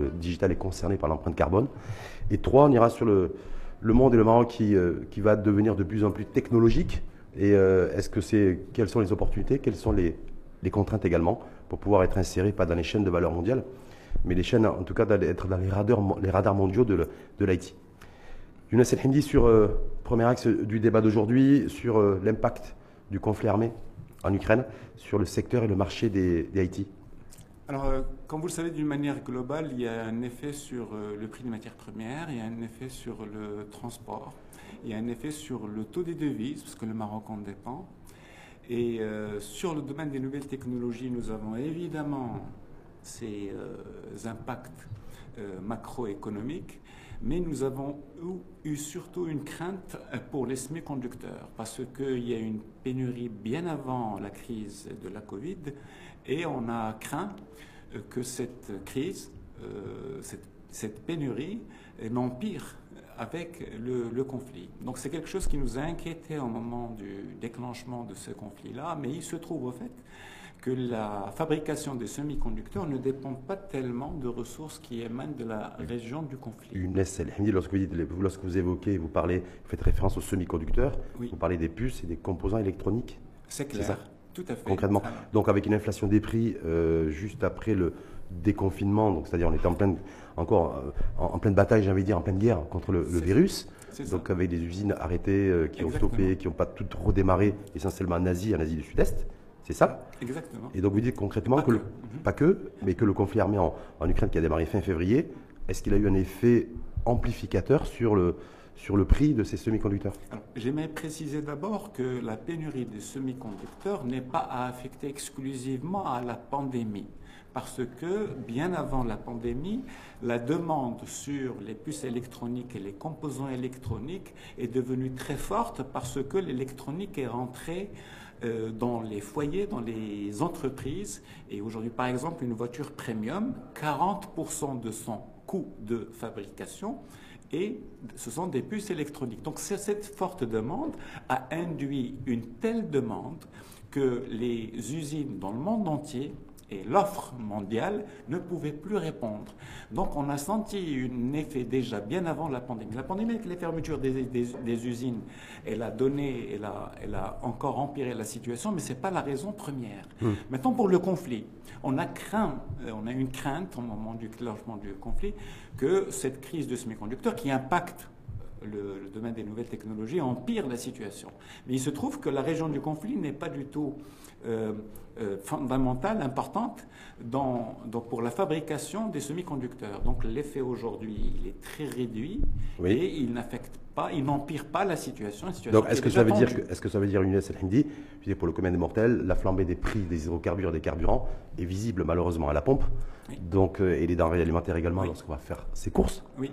Le digital est concerné par l'empreinte carbone. Et trois, on ira sur le, monde et le Maroc qui, euh, qui va devenir de plus en plus technologique. Et euh, est-ce que c'est quelles sont les opportunités, quelles sont les, contraintes également pour pouvoir être inséré pas dans les chaînes de valeur mondiale, mais les chaînes en tout cas d'être dans les radars, les radars mondiaux de l'IT. Younes El sur euh, premier axe du débat d'aujourd'hui sur l'impact du conflit armé en Ukraine sur le secteur et le marché des, des IT. Alors, euh, comme vous le savez, d'une manière globale, il y a un effet sur euh, le prix des matières premières, il y a un effet sur le transport, il y a un effet sur le taux des devises, parce que le Maroc en dépend. Et euh, sur le domaine des nouvelles technologies, nous avons évidemment ces impacts macroéconomiques, mais nous avons eu, surtout une crainte pour les semi-conducteurs, parce qu'il y a une pénurie bien avant la crise de la Covid et on a craint que cette crise, euh, cette, pénurie, n'empire avec le, conflit. Donc c'est quelque chose qui nous a inquiétés au moment du déclenchement de ce conflit-là, mais il se trouve au fait que la fabrication des semi-conducteurs ne dépend pas tellement de ressources qui émanent de la région du conflit. Lorsque vous, lorsque vous évoquez, vous parlez, vous faites référence aux semi-conducteurs, vous parlez des puces et des composants électroniques. C'est clair. Tout à fait. Concrètement. Donc avec une inflation des prix euh, juste après le déconfinement, donc c'est-à-dire on était en pleine, encore euh, en, pleine bataille, j'ai envie de dire, en pleine guerre contre le, virus. Donc avec des usines arrêtées euh, qui ont stoppé, qui n'ont pas toutes redémarré, essentiellement en Asie, en Asie du Sud-Est. C'est ça Exactement. Et donc vous dites concrètement que, mhm. pas que, mais que le conflit armé en, en Ukraine qui a démarré fin février, est-ce qu'il a eu un effet amplificateur sur le, sur le prix de ces semi-conducteurs? J'aimerais préciser d'abord que la pénurie des semi-conducteurs n'est pas à affecter exclusivement à la pandémie. Parce que bien avant la pandémie, la demande sur les puces électroniques et les composants électroniques est devenue très forte parce que l'électronique est rentrée euh, dans les foyers, dans les entreprises. Et aujourd'hui, par exemple, une voiture premium, 40% de son coût de fabrication et ce sont des puces électroniques. Donc cette forte demande a induit une telle demande que les usines dans le monde entier et l'offre mondiale ne pouvaient plus répondre. Donc on a senti un effet déjà bien avant la pandémie. La pandémie avec les fermetures des, usines, elle a donné, elle a, elle a, encore empiré la situation, mais ce n'est pas la raison première. Hmm. Maintenant pour le conflit, on a craint, euh, on a une crainte au moment du déclenchement du conflit que cette crise de semi-conducteurs qui impacte le, domaine des nouvelles technologies empire la situation. Mais il se trouve que la région du conflit n'est pas du tout euh, euh, fondamentale, importante dans, donc pour la fabrication des semi-conducteurs. Donc l'effet aujourd'hui, il est très réduit et il n'affecte pas, il n'empire pas la situation. donc est-ce que, ça veut dire est-ce que ça veut dire, Younes pour le commun des mortels, la flambée des prix des hydrocarbures et des carburants est visible malheureusement à la pompe, donc, euh, et les denrées alimentaires également lorsqu'on va faire ses courses. Oui,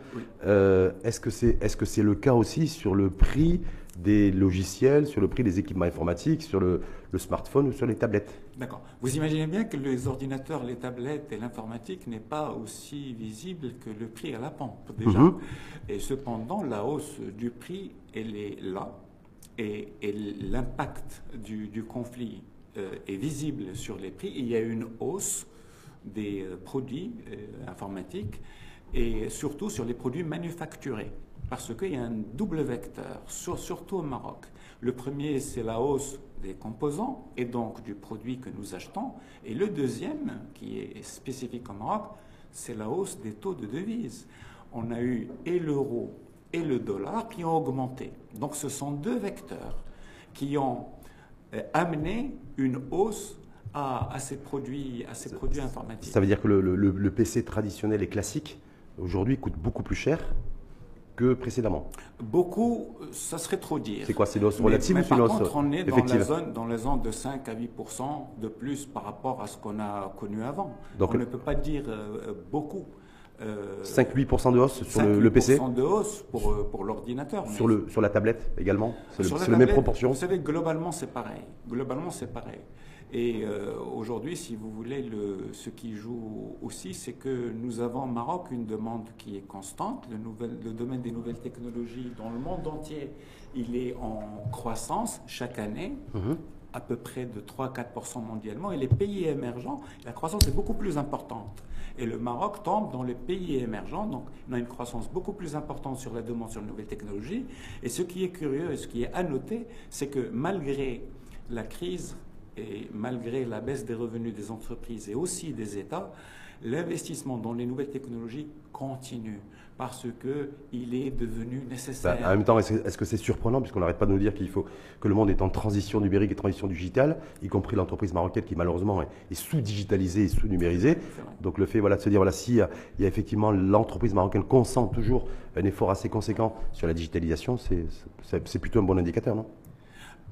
est-ce que c'est est -ce c'est le cas aussi sur le prix des logiciels, sur le prix des équipements informatiques, sur le, smartphone ou sur les tablettes? D'accord. Vous imaginez bien que les ordinateurs, les tablettes et l'informatique n'est pas aussi visible que le prix à la pompe déjà. Mhm. Et cependant, la hausse du prix, elle est là. Et, l'impact du, conflit euh, est visible sur les prix. Il y a une hausse des euh, produits euh, informatiques et surtout sur les produits manufacturés parce qu'il y a un double vecteur, surtout au Maroc. Le premier, c'est la hausse des composants et donc du produit que nous achetons. Et le deuxième, qui est spécifique au Maroc, c'est la hausse des taux de devises. On a eu et l'euro et le dollar qui ont augmenté. Donc ce sont deux vecteurs qui ont euh, amené une hausse à, ces, produits, à ces produits informatiques. Ça veut dire que le, le PC traditionnel et classique, aujourd'hui, coûte beaucoup plus cher que précédemment Beaucoup, ça serait trop dire. C'est quoi C'est l'os relative ou c'est Par contre, on est dans la, zone, dans la zone de 5 à 8 de plus par rapport à ce qu'on a connu avant. Donc, on ne peut pas dire euh, beaucoup. 5-8% de hausse sur le, PC 5 de hausse pour, euh, pour l'ordinateur. Sur, le, sur la tablette également C'est le, la même proportion Vous savez, globalement, c'est pareil. Globalement, c'est pareil. Et euh, aujourd'hui, si vous voulez, le, ce qui joue aussi, c'est que nous avons au Maroc une demande qui est constante. Le, le, domaine des nouvelles technologies dans le monde entier, il est en croissance chaque année. Mhm. à peu près de 3-4% mondialement, et les pays émergents, la croissance est beaucoup plus importante. Et le Maroc tombe dans les pays émergents, donc on a une croissance beaucoup plus importante sur la demande sur les nouvelles technologies. Et ce qui est curieux et ce qui est à noter, c'est que malgré la crise et malgré la baisse des revenus des entreprises et aussi des États, l'investissement dans les nouvelles technologies continue parce qu'il est devenu nécessaire. Bah, en même temps, est-ce que c'est surprenant, puisqu'on n'arrête pas de nous dire qu'il faut que le monde est en transition numérique et transition digitale, y compris l'entreprise marocaine qui malheureusement est, sous-digitalisée et sous-numérisée. Donc le fait voilà, de se dire, voilà, si il y a effectivement l'entreprise marocaine consent toujours un effort assez conséquent sur la digitalisation, c'est plutôt un bon indicateur, non?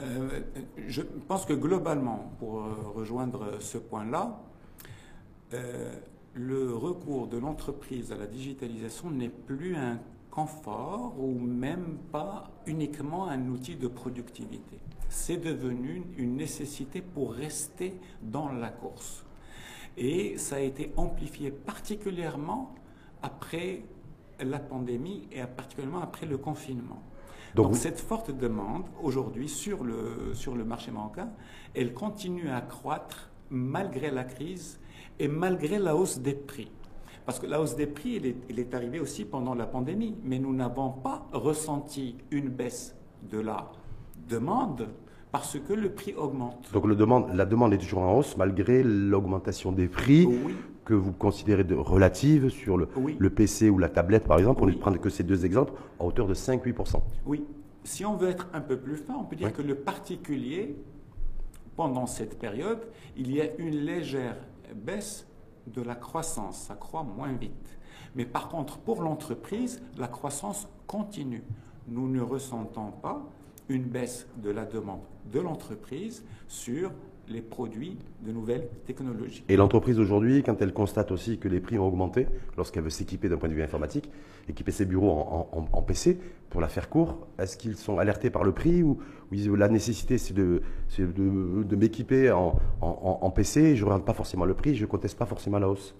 Euh, Je pense que globalement, pour euh, rejoindre ce point-là, euh, le recours de l'entreprise à la digitalisation n'est plus un confort ou même pas uniquement un outil de productivité. C'est devenu une nécessité pour rester dans la course. Et ça a été amplifié particulièrement après la pandémie et particulièrement après le confinement. Donc, cette forte demande aujourd'hui sur le, sur le marché marocain, elle continue à croître malgré la crise et malgré la hausse des prix. Parce que la hausse des prix, elle est, arrivée aussi pendant la pandémie, mais nous n'avons pas ressenti une baisse de la demande parce que le prix augmente. Donc le demande, la demande est toujours en hausse malgré l'augmentation des prix que vous considérez de relative sur le, le, PC ou la tablette par exemple. On ne prend que ces deux exemples à hauteur de 5-8%. Oui. Si on veut être un peu plus fin, on peut dire que le particulier, pendant cette période, il y a une légère baisse de la croissance, ça croît moins vite. Mais par contre, pour l'entreprise, la croissance continue. Nous ne ressentons pas une baisse de la demande de l'entreprise sur les produits de nouvelles technologies. Et l'entreprise aujourd'hui, quand elle constate aussi que les prix ont augmenté, lorsqu'elle veut s'équiper d'un point de vue informatique, équiper ses bureaux en, PC, pour la faire court, est-ce qu'ils sont alertés par le prix ou, la nécessité c'est de, de, m'équiper en, PC, je ne regarde pas forcément le prix, je ne conteste pas forcément la hausse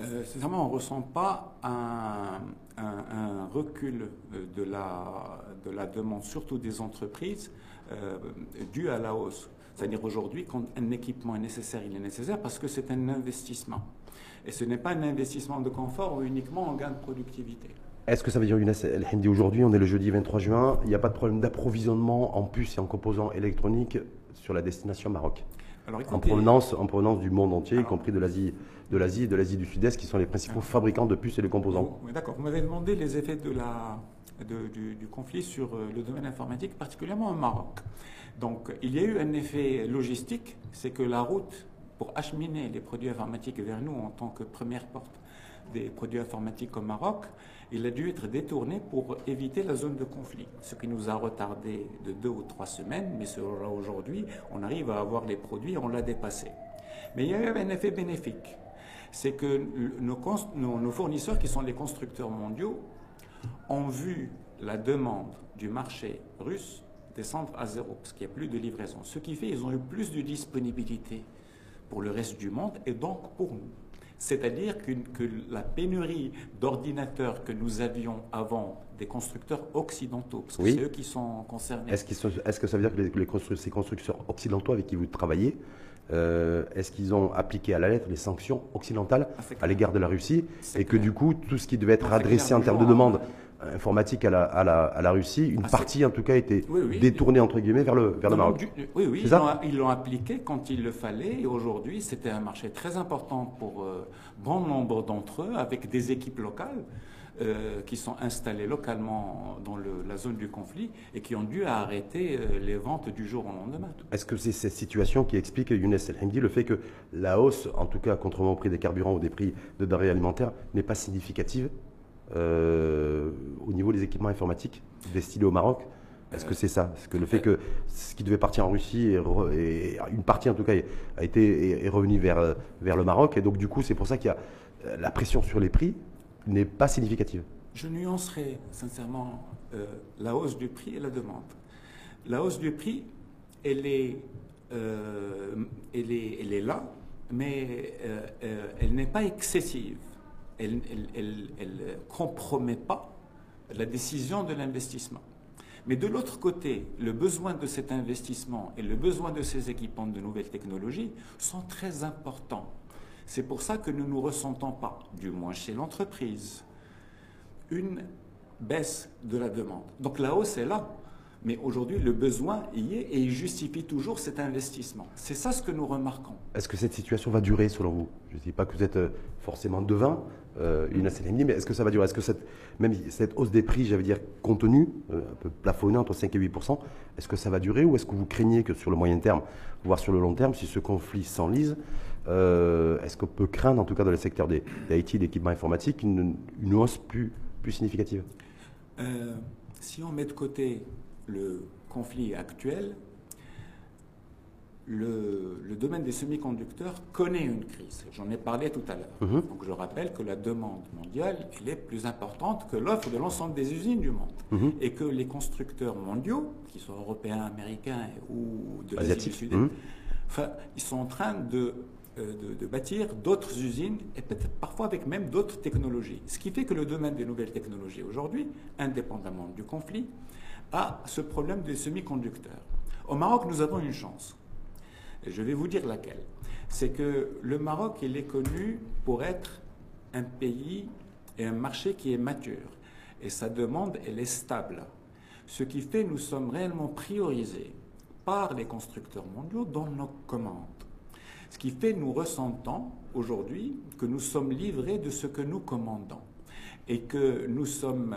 euh, Sincèrement, on ne ressent pas un, recul de la, de la demande, surtout des entreprises, euh, dû à la hausse. C'est-à-dire aujourd'hui, quand un équipement est nécessaire, il est nécessaire parce que c'est un investissement. Et ce n'est pas un investissement de confort ou uniquement en gain de productivité. Est-ce que ça veut dire, Younes El Hindi, aujourd'hui, on est le jeudi 23 juin, il n'y a pas de problème d'approvisionnement en puces et en composants électroniques sur la destination Maroc? En, provenance, en provenance du monde entier, y compris de l'Asie de l'Asie et de l'Asie du Sud-Est, qui sont les principaux fabricants de puces et de composants. D'accord. Vous m'avez demandé les effets de la, du, du, conflit sur euh, le domaine informatique, particulièrement au Maroc. Donc, il y a eu un effet logistique, c'est que la route pour acheminer les produits informatiques vers nous en tant que première porte des produits informatiques au Maroc, il a dû être détourné pour éviter la zone de conflit, ce qui nous a retardé de deux ou trois semaines, mais aujourd'hui, on arrive à avoir les produits, on l'a dépassé. Mais il y a eu un effet bénéfique, c'est que nos, nos fournisseurs, qui sont les constructeurs mondiaux, ont vu la demande du marché russe descendre à zéro, parce qu'il n'y a plus de livraison. Ce qui fait qu'ils ont eu plus de disponibilité pour le reste du monde et donc pour nous. C'est-à-dire que la pénurie d'ordinateurs que nous avions avant des constructeurs occidentaux, parce que c'est eux qui sont concernés. Est-ce, que ça veut dire que les, ces constructeurs occidentaux avec qui vous travaillez, euh, est-ce qu'ils ont appliqué à la lettre les sanctions occidentales ah, à l'égard de la Russie et que du coup tout ce qui devait être adressé en termes de demande informatique à la, à la, Russie, une ah, partie en tout cas était détournée entre guillemets vers le, vers le Maroc. oui, oui, ils l'ont appliqué quand il le fallait et aujourd'hui c'était un marché très important pour euh, bon nombre d'entre eux avec des équipes locales. Euh, qui sont installées localement dans la zone du conflit et qui ont dû arrêter euh, les ventes du jour au lendemain. Est-ce que c'est cette situation qui explique, Younes El le fait que la hausse, en tout cas contrairement au prix des carburants ou des prix de denrées alimentaires, n'est pas significative? Euh, au niveau des équipements informatiques destinés au Maroc est-ce que c'est ça? Est-ce que le fait que ce qui devait partir en Russie, et, une partie en tout cas, a été est, revenu vers, vers le Maroc, et donc du coup c'est pour ça qu'il y a euh, la pression sur les prix n'est pas significative. Je nuancerai sincèrement euh, la hausse du prix et la demande. La hausse du prix, elle est, elle est, elle est là, mais elle n'est pas excessive elle ne compromet pas la décision de l'investissement. Mais de l'autre côté, le besoin de cet investissement et le besoin de ces équipements de nouvelles technologies sont très importants. C'est pour ça que nous ne ressentons pas, du moins chez l'entreprise, une baisse de la demande. Donc la hausse est là. Mais aujourd'hui, le besoin y est et il justifie toujours cet investissement. C'est ça ce que nous remarquons. Est-ce que cette situation va durer selon vous? Je ne dis pas que vous êtes euh, forcément devin, euh, une ACLMD, mais est-ce que ça va durer? Est-ce que cette, même cette hausse des prix, j'allais dire contenue, euh, un peu plafonnée entre 5 et 8% est-ce que ça va durer ou est-ce que vous craignez que sur le moyen terme, voire sur le long terme, si ce conflit s'enlise, est-ce qu'on peut craindre, en tout cas dans le secteur des, des IT, d'équipements informatiques, une, une, hausse plus, plus significative? Si on met de côté le conflit actuel, le, domaine des semi-conducteurs connaît une crise. J'en ai parlé tout à l'heure. Mhm. Donc je rappelle que la demande mondiale elle est plus importante que l'offre de l'ensemble des usines du monde. Mhm. Et que les constructeurs mondiaux, qu'ils soient européens, américains ou de l'Asie du Sud, mhm. enfin, ils sont en train de, euh, de, de bâtir d'autres usines et peut-être parfois avec même d'autres technologies. Ce qui fait que le domaine des nouvelles technologies aujourd'hui, indépendamment du conflit, à ce problème des semi-conducteurs. Au Maroc, nous avons une chance. Je vais vous dire laquelle. C'est que le Maroc, il est connu pour être un pays et un marché qui est mature. Et sa demande, elle est stable. Ce qui fait que nous sommes réellement priorisés par les constructeurs mondiaux dans nos commandes. Ce qui fait que nous ressentons aujourd'hui que nous sommes livrés de ce que nous commandons et que nous sommes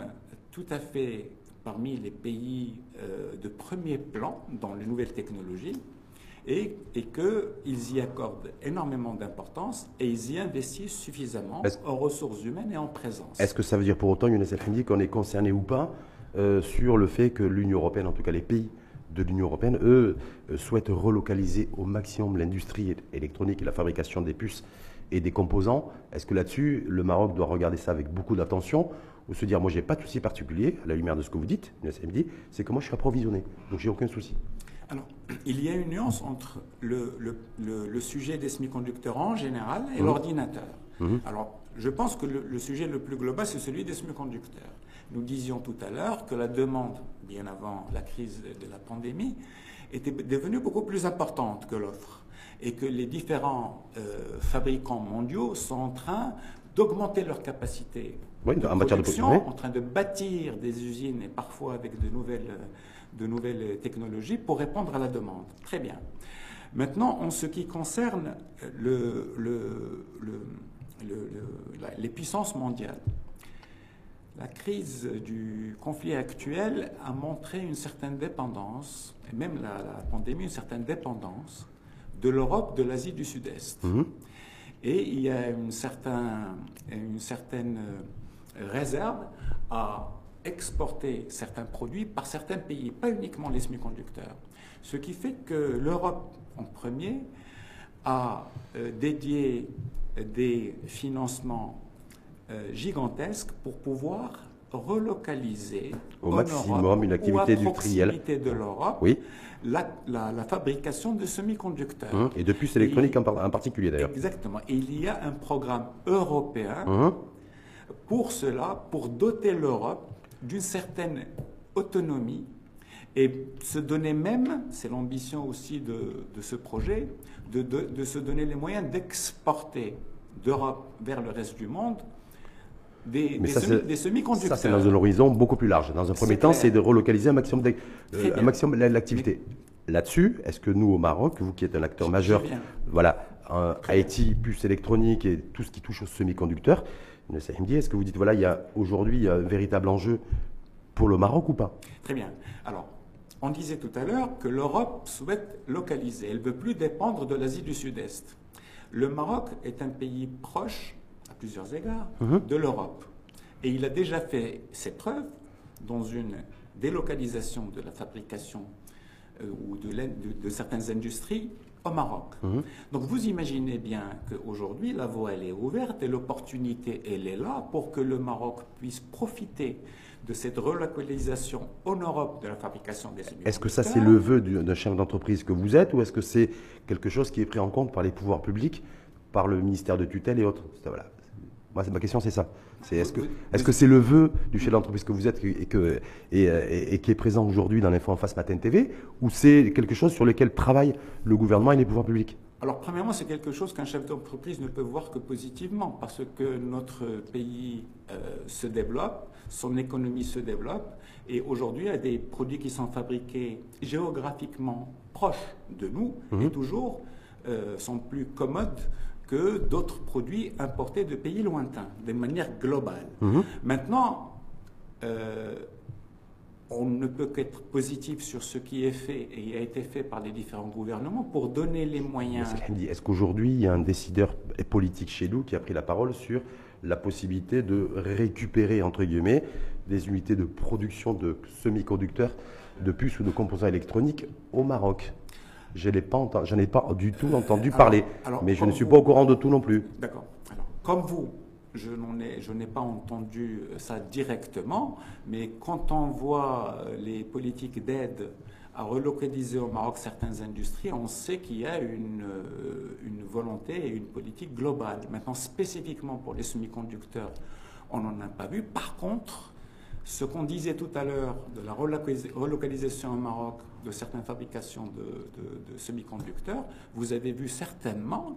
tout à fait parmi les pays euh, de premier plan dans les nouvelles technologies et, et qu'ils y accordent énormément d'importance et ils y investissent suffisamment en ressources humaines et en présence. Est-ce que ça veut dire pour autant, Younes El qu'on est concerné ou pas euh, sur le fait que l'Union européenne, en tout cas les pays de l'Union européenne, eux, euh, souhaitent relocaliser au maximum l'industrie électronique et la fabrication des puces et des composants? Est-ce que là-dessus, le Maroc doit regarder ça avec beaucoup d'attention ou se dire, moi, j'ai pas de souci particulier, à la lumière de ce que vous dites, c'est que moi, je suis approvisionné, donc j'ai aucun souci? Alors, il y a une nuance entre le, le, sujet des semi-conducteurs en général et mmh. l'ordinateur. Mmh. Alors, je pense que le, sujet le plus global, c'est celui des semi-conducteurs. Nous disions tout à l'heure que la demande, bien avant la crise de la pandémie, était devenue beaucoup plus importante que l'offre et que les différents euh, fabricants mondiaux sont en train d'augmenter leur capacité en matière de en train de bâtir des usines et parfois avec de nouvelles, de nouvelles technologies pour répondre à la demande. Très bien. Maintenant, en ce qui concerne le, les puissances mondiales, la crise du conflit actuel a montré une certaine dépendance, et même la, pandémie, une certaine dépendance de l'Europe de l'Asie du Sud-Est. Mhm. Et il y a une, une certaine réserve à exporter certains produits par certains pays, pas uniquement les semi-conducteurs. Ce qui fait que l'Europe, en premier, a euh, dédié des financements euh, gigantesques pour pouvoir relocaliser au maximum une activité industrielle de l'Europe oui. la, fabrication de semi-conducteurs. Hum, et de puces électroniques en, particulier d'ailleurs. Exactement. Et il y a un programme européen hum pour cela, pour doter l'Europe d'une certaine autonomie et se donner même, c'est l'ambition aussi de, ce projet, de, se donner les moyens d'exporter d'Europe vers le reste du monde des, semi-conducteurs. ça, c'est dans un horizon beaucoup plus large. Dans un premier temps, c'est de relocaliser un maximum, euh, maximum l'activité. Là-dessus, est-ce que nous, au Maroc, vous qui êtes un acteur majeur, voilà, IT, puces électroniques et tout ce qui touche aux semi-conducteurs, est-ce que vous dites, voilà, il y a aujourd'hui un véritable enjeu pour le Maroc ou pas? Très bien. Alors, on disait tout à l'heure que l'Europe souhaite localiser. Elle ne veut plus dépendre de l'Asie du Sud-Est. Le Maroc est un pays proche, à plusieurs égards, mhm. de l'Europe. Et il a déjà fait ses preuves dans une délocalisation de la fabrication euh, ou de, de, certaines industries au Maroc. Mhm. Donc vous imaginez bien qu'aujourd'hui, la voie elle est ouverte et l'opportunité elle est là pour que le Maroc puisse profiter de cette relocalisation en Europe de la fabrication des Est-ce que ça c'est le vœu d'un chef d'entreprise que vous êtes ou est-ce que c'est quelque chose qui est pris en compte par les pouvoirs publics, par le ministère de tutelle et autres? Voilà. Moi, ma question, c'est ça. C'est est-ce que est-ce que c'est le vœu du chef d'entreprise que vous êtes et, que, et, qui est présent aujourd'hui dans l'Info en face Matin TV, ou c'est quelque chose sur lequel travaillent le gouvernement et les pouvoirs publics? Alors, premièrement, c'est quelque chose qu'un chef d'entreprise ne peut voir que positivement, parce que notre pays euh, se développe, son économie se développe, et aujourd'hui, il y a des produits qui sont fabriqués géographiquement proches de nous, et Mhm. toujours euh, sont plus commodes que d'autres produits importés de pays lointains, de manière globale. Mhm. Maintenant, euh, on ne peut qu'être positif sur ce qui est fait et a été fait par les différents gouvernements pour donner les moyens. Est-ce qu'aujourd'hui, il y a un décideur politique chez nous qui a pris la parole sur la possibilité de récupérer, entre guillemets, des unités de production de semi-conducteurs, de puces ou de composants électroniques au Maroc? Je n'ai pas, pas du tout entendu alors- parler, alors, mais je ne suis vous- pas au courant de tout non plus. D'accord. Comme vous, je n'en ai, je n'ai pas entendu ça directement, mais quand on voit euh, les politiques d'aide à relocaliser au Maroc certaines industries, on sait qu'il y a une, euh, une volonté et une politique globale. Maintenant, spécifiquement pour les semi-conducteurs, on n'en a pas vu. Par contre, ce qu'on disait tout à l'heure de la relocalisa- relocalisation au Maroc de certaines fabrications de, de- de semi-conducteurs, vous avez vu certainement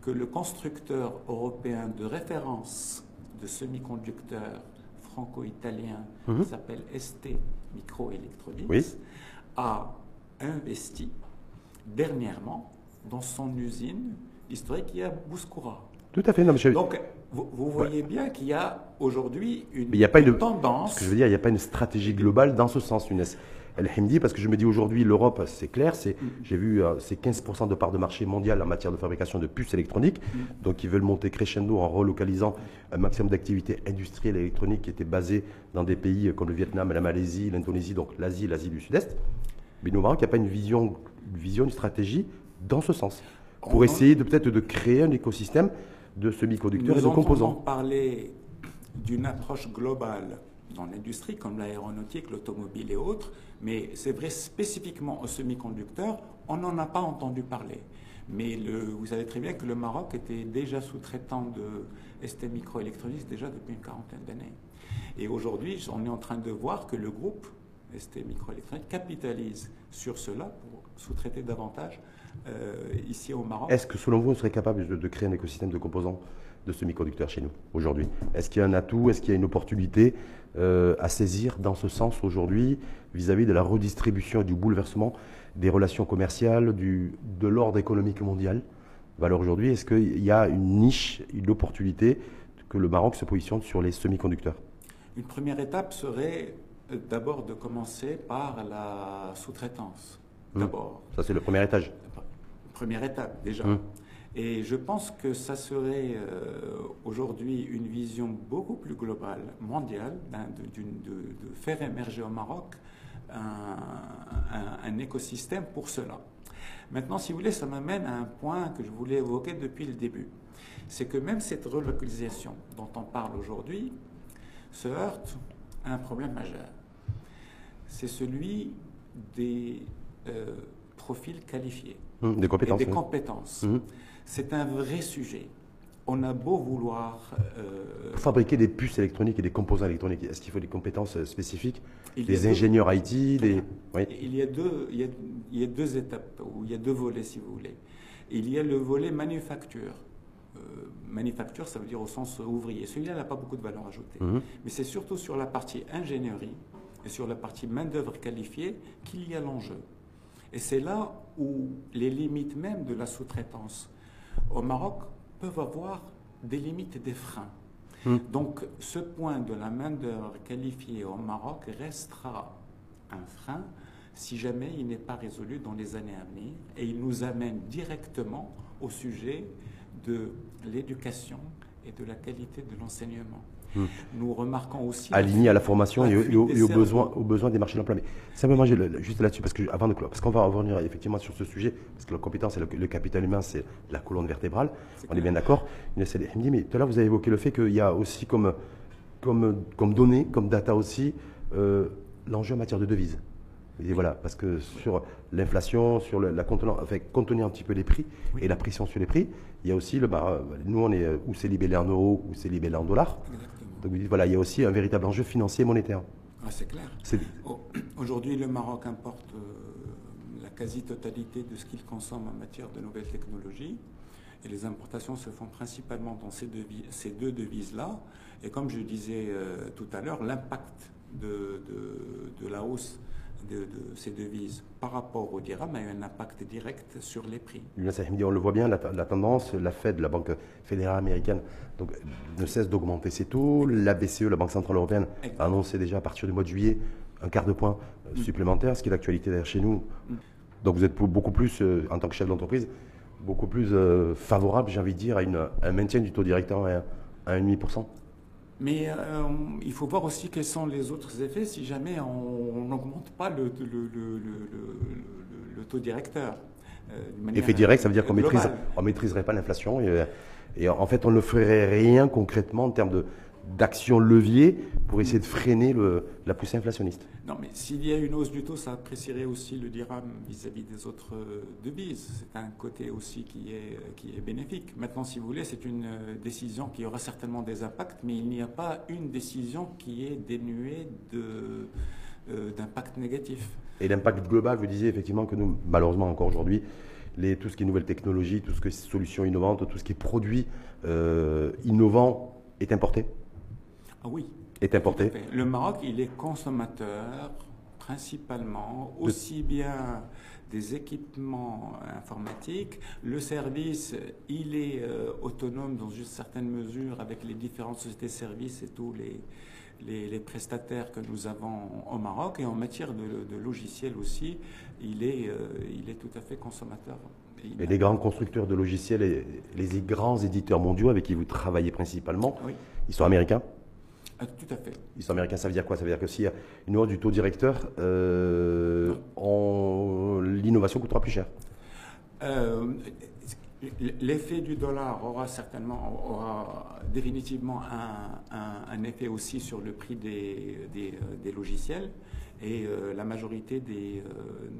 que le constructeur européen de référence de semi-conducteurs franco-italien, Mhm. qui s'appelle ST Microelectronics, Oui. a investi dernièrement dans son usine historique qui est à Bouskoura. Tout à fait. Non, je- Donc, vous, vous voyez bien qu'il y a aujourd'hui une Mais il n'y a pas une tendance. Ce que je veux dire, il n'y a pas une stratégie globale dans ce sens, Younes. El Hamdi, parce que je me dis aujourd'hui, l'Europe, c'est clair, c'est, j'ai vu, euh, c'est 15% de part de marché mondial en matière de fabrication de puces électroniques. Donc, ils veulent monter crescendo en relocalisant un maximum d'activités industrielles électroniques qui étaient basées dans des pays comme le Vietnam, la Malaisie, l'Indonésie, donc l'Asie, l'Asie du Sud-Est. Mais nous, au Maroc, il n'y a pas une vision, une vision, une stratégie dans ce sens. Pour essayer de peut-être de créer un écosystème de semi-conducteurs et de composants. parler d'une approche globale dans l'industrie, comme l'aéronautique, l'automobile et autres, mais c'est vrai spécifiquement aux semi-conducteurs, on n'en a pas entendu parler. Mais le, vous savez très bien que le Maroc était déjà sous-traitant de ST Microelectronics déjà depuis une quarantaine d'années. Et aujourd'hui, on est en train de voir que le groupe ST Microelectronics capitalise sur cela pour sous-traiter davantage euh, ici au Maroc. Est-ce que selon vous, on serait capable de, de créer un écosystème de composants de semi-conducteurs chez nous aujourd'hui? Est-ce qu'il y a un atout? Est-ce qu'il y a une opportunité? Euh, à saisir dans ce sens aujourd'hui vis-à-vis de la redistribution et du bouleversement des relations commerciales, du, de l'ordre économique mondial Alors aujourd'hui, est-ce qu'il y a une niche, une opportunité que le Maroc se positionne sur les semi-conducteurs? Une première étape serait euh, d'abord de commencer par la sous-traitance. Hum. D'abord. Ça, c'est le premier étage. Première étape déjà. Hum. Et je pense que ça serait euh, aujourd'hui une vision beaucoup plus globale, mondiale, d'un- de, faire émerger au Maroc un écosystème pour cela. Maintenant, si vous voulez, ça m'amène à un point que je voulais évoquer depuis le début. C'est que même cette relocalisation dont on parle aujourd'hui se heurte à un problème majeur. C'est celui des euh, profils qualifiés Hum, Des et compétences. des oui. compétences. Hum. C'est un vrai sujet. On a beau vouloir. euh, Pour fabriquer des puces électroniques et des composants électroniques, est-ce qu'il faut des compétences euh, spécifiques Des deux- ingénieurs IT des... Oui. Il y, a deux, il, y a, il y a deux étapes, ou il y a deux volets si vous voulez. Il y a le volet manufacture. Euh, manufacture, ça veut dire au sens ouvrier. Celui-là n'a pas beaucoup de valeur ajoutée. Mhm. Mais c'est surtout sur la partie ingénierie et sur la partie main-d'œuvre qualifiée qu'il y a l'enjeu. Et c'est là où les limites même de la sous-traitance au Maroc peuvent avoir des limites et des freins. Hmm. Donc ce point de la main-d'œuvre qualifiée au Maroc restera un frein si jamais il n'est pas résolu dans les années à venir et il nous amène directement au sujet de l'éducation et de la qualité de l'enseignement. Hmm. Nous remarquons aussi aligné à la formation et, au- et au- Des et aux, besoins, aux besoins des marchés de l'emploi. Mais simplement, juste là-dessus, parce que avant de parce qu'on va revenir effectivement sur ce sujet, parce que la compétence et le, le capital humain, c'est la colonne vertébrale. On est bien d'accord. Mais tout à l'heure, vous avez évoqué le fait qu'il y a aussi comme, comme, comme données, comme data aussi, euh, l'enjeu en matière de devises. Et voilà, parce que sur l'inflation, sur le- la contenant, enfin, contenir un petit peu les prix Oui. et la pression sur les prix, il y a aussi le, bah, nous on est euh, ou c'est libellé en euros ou c'est libellé en dollars. Exactement. Donc vous dites voilà, il y a aussi un véritable enjeu financier et monétaire. Ah, c'est clair. Au- Aujourd'hui, le Maroc importe euh, la quasi-totalité de ce qu'il consomme en matière de nouvelles technologies. Et les importations se font principalement dans ces, deux devises-là. Et comme je disais euh, tout à l'heure, l'impact de, la hausse de, ces devises par rapport au dirham a eu un impact direct sur les prix. On le voit bien, la, tendance, la Fed, la Banque fédérale américaine, donc, ne cesse d'augmenter ses taux. La BCE, la Banque centrale européenne, a annoncé déjà à partir du mois de juillet un quart de point euh, mm. supplémentaire, ce qui est l'actualité d'ailleurs chez nous. Mm. Donc vous êtes beaucoup plus, euh, en tant que chef d'entreprise, beaucoup plus euh, favorable, j'ai envie de dire, à, un maintien du taux directeur à, 1,5%. Mais euh, il faut voir aussi quels sont les autres effets si jamais on n'augmente pas le, taux directeur. Effet direct, ça veut dire qu'on ne maîtriserait pas l'inflation. Et, et, en fait, on ne ferait rien concrètement en termes de, d'action levier pour essayer de freiner le, la poussée inflationniste. Non, mais s'il y a une hausse du taux, ça apprécierait aussi le dirham vis-à-vis des autres euh, devises. C'est un côté aussi qui est, euh, qui est bénéfique. Maintenant, si vous voulez, c'est une euh, décision qui aura certainement des impacts, mais il n'y a pas une décision qui est dénuée de, d'impact négatif. Et l'impact global, vous disiez effectivement que nous, malheureusement encore aujourd'hui, les, tout ce qui est nouvelles technologies, tout ce qui est solutions innovantes, tout ce qui est produit innovant est importé ah oui. Est importé. Le Maroc, il est consommateur principalement aussi bien des équipements informatiques. Le service, il est euh, autonome dans une certaine mesure avec les différentes sociétés de services et tous les, les, prestataires que nous avons au Maroc. Et en matière de, logiciels aussi, il est, euh, il est tout à fait consommateur. Et les grands constructeurs de logiciels et les grands éditeurs mondiaux avec qui vous travaillez principalement, ils sont américains? Ah, tout à fait. Ils sont américains, ça veut dire quoi? Ça veut dire que s'il y a une hausse du taux directeur, euh, l'innovation coûtera plus cher. Euh, l'effet du dollar aura certainement, aura définitivement un, effet aussi sur le prix des, des, logiciels. Et euh, la majorité des,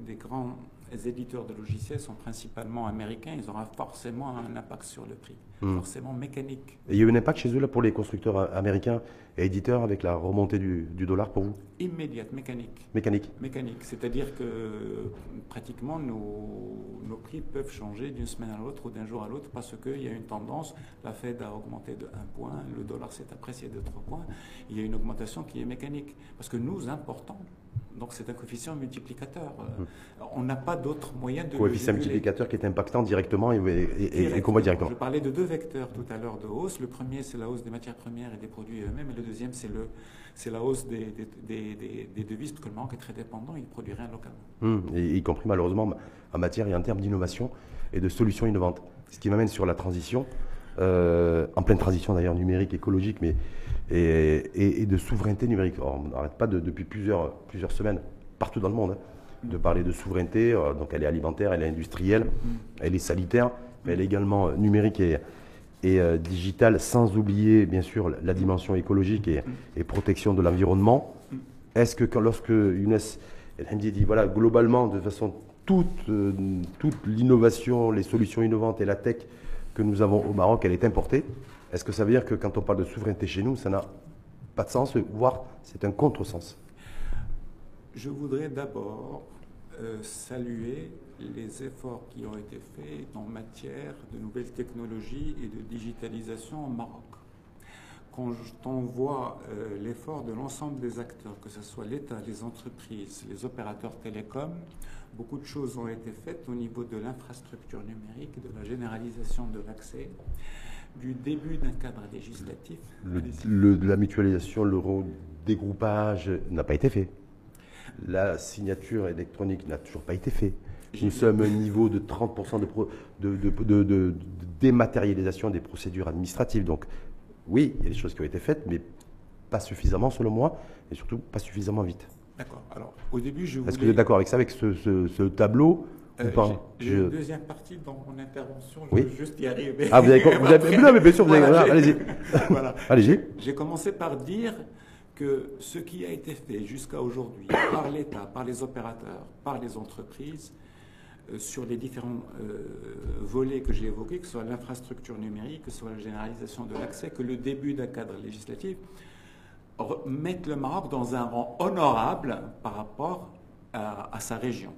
des grands les éditeurs de logiciels sont principalement américains, ils auront forcément un impact sur le prix, hmm. forcément mécanique. Et il y a eu un impact chez eux là, pour les constructeurs américains et éditeurs avec la remontée du, dollar pour vous? Immédiate, mécanique. Mécanique Mécanique, c'est-à-dire que pratiquement nos, nos, prix peuvent changer d'une semaine à l'autre ou d'un jour à l'autre parce qu'il y a une tendance, la Fed a augmenté de 1 point, le dollar s'est apprécié de 3 points, il y a une augmentation qui est mécanique. Parce que nous importons donc c'est un coefficient multiplicateur. Euh. On n'a pas d'autre moyen de... Coefficient multiplicateur qui est impactant directement et, et, et, directement. Je parlais de deux vecteurs tout à l'heure de hausse. Le premier, c'est la hausse des matières premières et des produits eux-mêmes. Et le deuxième, c'est le, c'est la hausse des, des, des, devises, parce que le Maroc est très dépendant, il produit rien localement. Hmm. y compris malheureusement en matière et en termes d'innovation et de solutions innovantes. Ce qui m'amène sur la transition, euh, en pleine transition d'ailleurs numérique, écologique, mais et, de souveraineté numérique. on n'arrête pas depuis plusieurs, plusieurs semaines, partout dans le monde, hein, de parler de souveraineté. Euh, donc elle est alimentaire, elle est industrielle, elle est sanitaire, mais elle est également euh, numérique et, et euh, digitale, sans oublier bien sûr la dimension écologique et, protection de l'environnement. Est-ce que quand, lorsque Younes El dit, voilà, globalement, de façon toute, toute l'innovation, les solutions innovantes et la tech que nous avons au Maroc, elle est importée est-ce que ça veut dire que quand on parle de souveraineté chez nous, ça n'a pas de sens, voire c'est un contresens? Je voudrais d'abord euh, saluer les efforts qui ont été faits en matière de nouvelles technologies et de digitalisation au Maroc. Quand on voit euh, l'effort de l'ensemble des acteurs, que ce soit l'État, les entreprises, les opérateurs télécoms, beaucoup de choses ont été faites au niveau de l'infrastructure numérique, de la généralisation de l'accès du début d'un cadre législatif. Le, la mutualisation, le dégroupage n'a pas été fait. La signature électronique n'a toujours pas été fait. Nous sommes à un niveau de 30% de, de, de, dématérialisation des procédures administratives. Donc, oui, il y a des choses qui ont été faites, mais pas suffisamment selon moi, et surtout pas suffisamment vite. D'accord. Alors, au début, je Est-ce que vous êtes d'accord avec ça, avec ce, ce tableau euh, j'ai une deuxième partie dans mon intervention, je veux juste y arriver. Ah, vous avez, vous avez non, mais bien sûr, vous avez, allez-y. voilà. Allez-y. J'ai commencé par dire que ce qui a été fait jusqu'à aujourd'hui par l'État, par les opérateurs, par les entreprises, euh, sur les différents euh, volets que j'ai évoqués, que ce soit l'infrastructure numérique, que ce soit la généralisation de l'accès, que le début d'un cadre législatif, mettent le Maroc dans un rang honorable par rapport à sa région.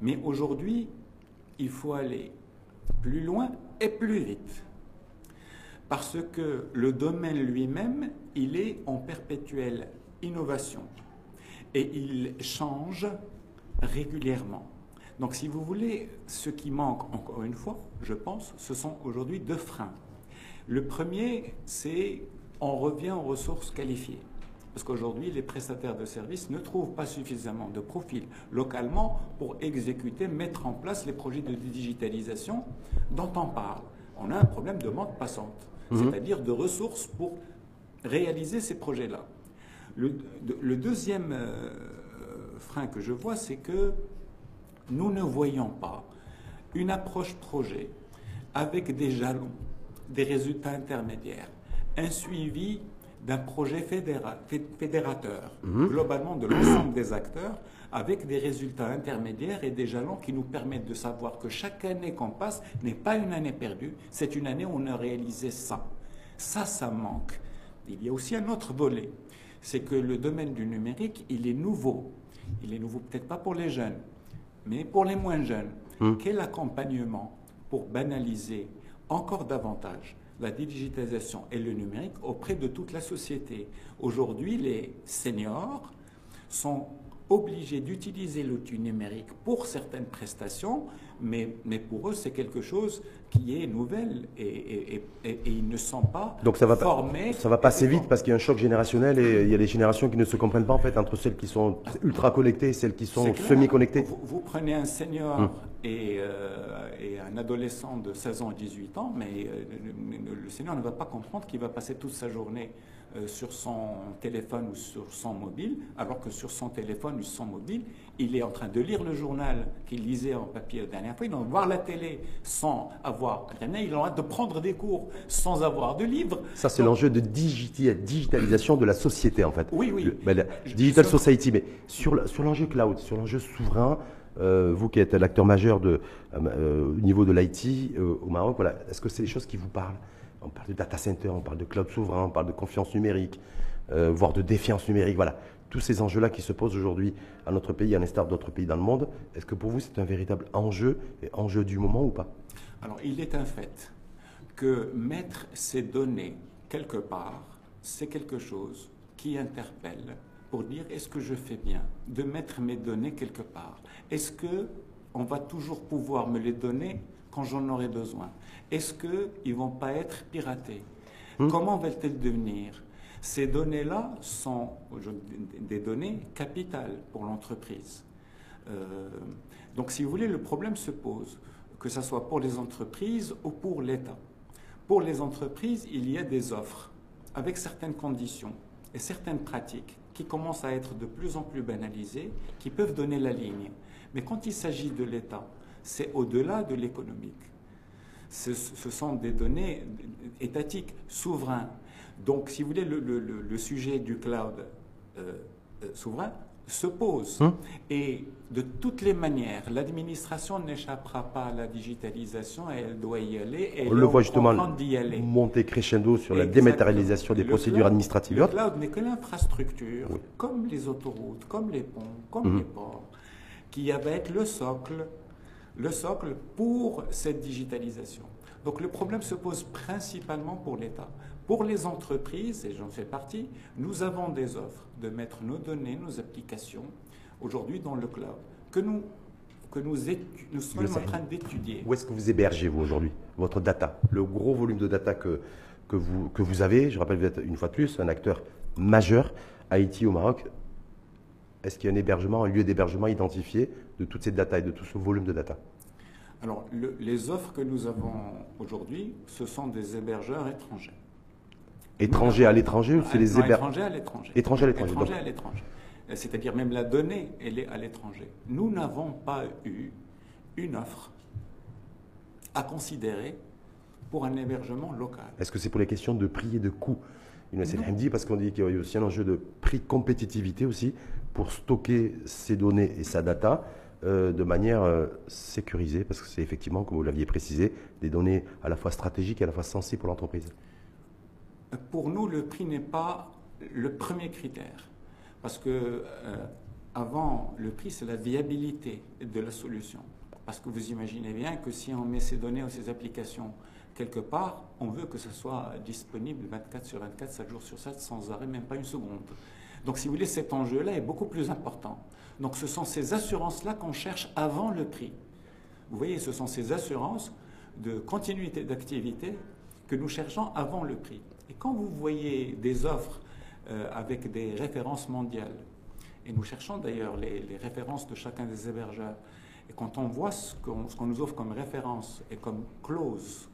Mais aujourd'hui, il faut aller plus loin et plus vite. Parce que le domaine lui-même, il est en perpétuelle innovation. Et il change régulièrement. Donc si vous voulez, ce qui manque, encore une fois, je pense, ce sont aujourd'hui deux freins. Le premier, c'est on revient aux ressources qualifiées. Parce qu'aujourd'hui, les prestataires de services ne trouvent pas suffisamment de profils localement pour exécuter, mettre en place les projets de digitalisation dont on parle. On a un problème de manque passante, mhm. c'est-à-dire de ressources pour réaliser ces projets-là. Le, deuxième euh, frein que je vois, c'est que nous ne voyons pas une approche projet avec des jalons, des résultats intermédiaires, un suivi d'un projet fédérateur, mhm. globalement de l'ensemble des acteurs, avec des résultats intermédiaires et des jalons qui nous permettent de savoir que chaque année qu'on passe n'est pas une année perdue, c'est une année où on a réalisé ça. Ça, ça manque. Il y a aussi un autre volet, c'est que le domaine du numérique, il est nouveau. Il est nouveau peut-être pas pour les jeunes, mais pour les moins jeunes. Hmm. Quel accompagnement pour banaliser encore davantage la digitalisation et le numérique auprès de toute la société. Aujourd'hui, les seniors sont obligés d'utiliser l'outil numérique pour certaines prestations, mais, mais pour eux, c'est quelque chose qui est nouvelle et, ils ne sont pas Donc ça va formés. ça va passer vite parce qu'il y a un choc générationnel et il y a des générations qui ne se comprennent pas en fait entre celles qui sont ultra connectées et celles qui sont semi-connectées. Vous, prenez un senior hum. euh, et, un adolescent de 16 ans et 18 ans, mais euh, le senior ne va pas comprendre qu'il va passer toute sa journée sur son téléphone ou sur son mobile, alors que sur son téléphone ou son mobile, il est en train de lire le journal qu'il lisait en papier la dernière fois, il va voir la télé sans avoir Internet, il aura de prendre des cours sans avoir de livres. Ça, c'est l'enjeu de digitalisation de la société, en fait. Oui, oui. Ben, digital Society, mais sur l'enjeu cloud, sur l'enjeu souverain, euh, vous qui êtes l'acteur majeur de, euh, au niveau de l'IT au Maroc, voilà, est-ce que c'est des choses qui vous parlent? On parle de data center, on parle de cloud souverain, on parle de confiance numérique, euh, voire de défiance numérique. Voilà, tous ces enjeux-là qui se posent aujourd'hui à notre pays, à l'instar d'autres pays dans le monde. Est-ce que pour vous, c'est un véritable enjeu et enjeu du moment ou pas? Alors, il est un fait que mettre ces données quelque part, c'est quelque chose qui interpelle pour dire est-ce que je fais bien de mettre mes données quelque part? Est-ce que on va toujours pouvoir me les donner quand j'en aurai besoin Est-ce qu'ils ne vont pas être piratés hmm. Comment vont-elles devenir Ces données-là sont des données capitales pour l'entreprise. Euh, donc, si vous voulez, le problème se pose, que ce soit pour les entreprises ou pour l'État. Pour les entreprises, il y a des offres avec certaines conditions et certaines pratiques qui commencent à être de plus en plus banalisées, qui peuvent donner la ligne. Mais quand il s'agit de l'État, c'est au-delà de l'économique. Ce, sont des données étatiques, souverains. Donc, si vous voulez, le, sujet du cloud euh, euh, souverain se pose. Hum. Et de toutes les manières, l'administration n'échappera pas à la digitalisation et elle doit y aller. Et On le voit justement monter crescendo sur la dématérialisation des procédures administratives. Le cloud n'est que l'infrastructure, comme les autoroutes, comme les ponts, comme hum. les ports, qui va être le socle le socle pour cette digitalisation. Donc le problème se pose principalement pour l'État. Pour les entreprises, et j'en fais partie, nous avons des offres de mettre nos données, nos applications, aujourd'hui dans le cloud, que nous, que nous, nous sommes en train d'étudier. Où est-ce que vous hébergez, vous, aujourd'hui, votre data Le gros volume de data que, que, vous, que vous avez, je rappelle, vous êtes une fois de plus un acteur majeur, Haïti au Maroc. Est-ce qu'il y a un hébergement, un lieu d'hébergement identifié de toutes ces data et de tout ce volume de data Alors, les offres que nous avons aujourd'hui, ce sont des hébergeurs étrangers. Étrangers à l'étranger ou c'est les hébergeurs Étrangers à l'étranger. Étrangers à l'étranger. Étrangers à l'étranger. C'est-à-dire même la donnée, elle est à l'étranger. Nous n'avons pas eu une offre à considérer pour un hébergement local. Est-ce que c'est pour les questions de prix et de coût une dit parce qu'on dit qu'il y a aussi un enjeu de prix compétitivité aussi pour stocker ses données et sa data euh, de manière euh, sécurisée, parce que c'est effectivement, comme vous l'aviez précisé, des données à la fois stratégiques et à la fois sensibles pour l'entreprise. Pour nous, le prix n'est pas le premier critère, parce que euh, avant le prix, c'est la viabilité de la solution. Parce que vous imaginez bien que si on met ces données ou ces applications quelque part, on veut que ce soit disponible 24 sur 24, 7 jours sur 7, sans arrêt, même pas une seconde. Donc, si vous voulez, cet enjeu-là est beaucoup plus important. Donc, ce sont ces assurances-là qu'on cherche avant le prix. Vous voyez, ce sont ces assurances de continuité d'activité que nous cherchons avant le prix. Et quand vous voyez des offres euh, avec des références mondiales, et nous cherchons d'ailleurs les, références de chacun des hébergeurs, et quand on voit ce qu'on nous offre comme référence et comme clause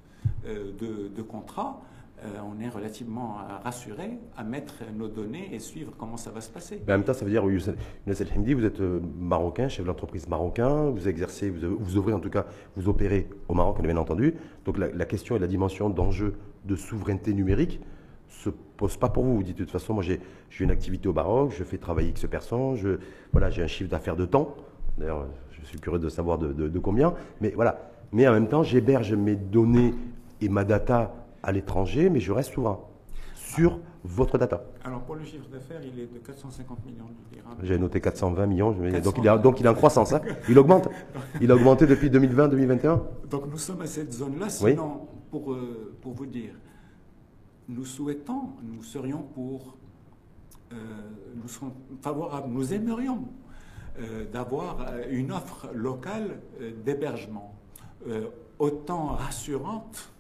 euh, de, de contrat, euh, on est relativement rassuré à mettre nos données et suivre comment ça va se passer. Mais en même temps, ça veut dire, vous êtes euh, marocain, chef d'entreprise marocain, vous exercez, vous, ouvrez en tout cas, vous opérez au Maroc, bien entendu. Donc la, question et la dimension d'enjeu de souveraineté numérique se pose pas pour vous. Vous dites de toute façon, moi j'ai une activité au Maroc, je fais travailler X personnes, voilà, j'ai un chiffre d'affaires de temps. D'ailleurs, je suis curieux de savoir de, de combien. Mais voilà. Mais en même temps, j'héberge mes données et ma data à l'étranger, mais je reste souverain sur votre data. Alors pour le chiffre d'affaires, il est de 450 millions de dirhams. J'ai noté 420 millions, donc, il est, donc il est en croissance. Hein. Il augmente. Il a augmenté depuis 2020-2021. Donc nous sommes à cette zone-là. Sinon, pour, euh, pour vous dire, nous souhaitons, nous serions pour, euh, nous serons favorables, nous aimerions euh, d'avoir une offre locale d'hébergement autant rassurante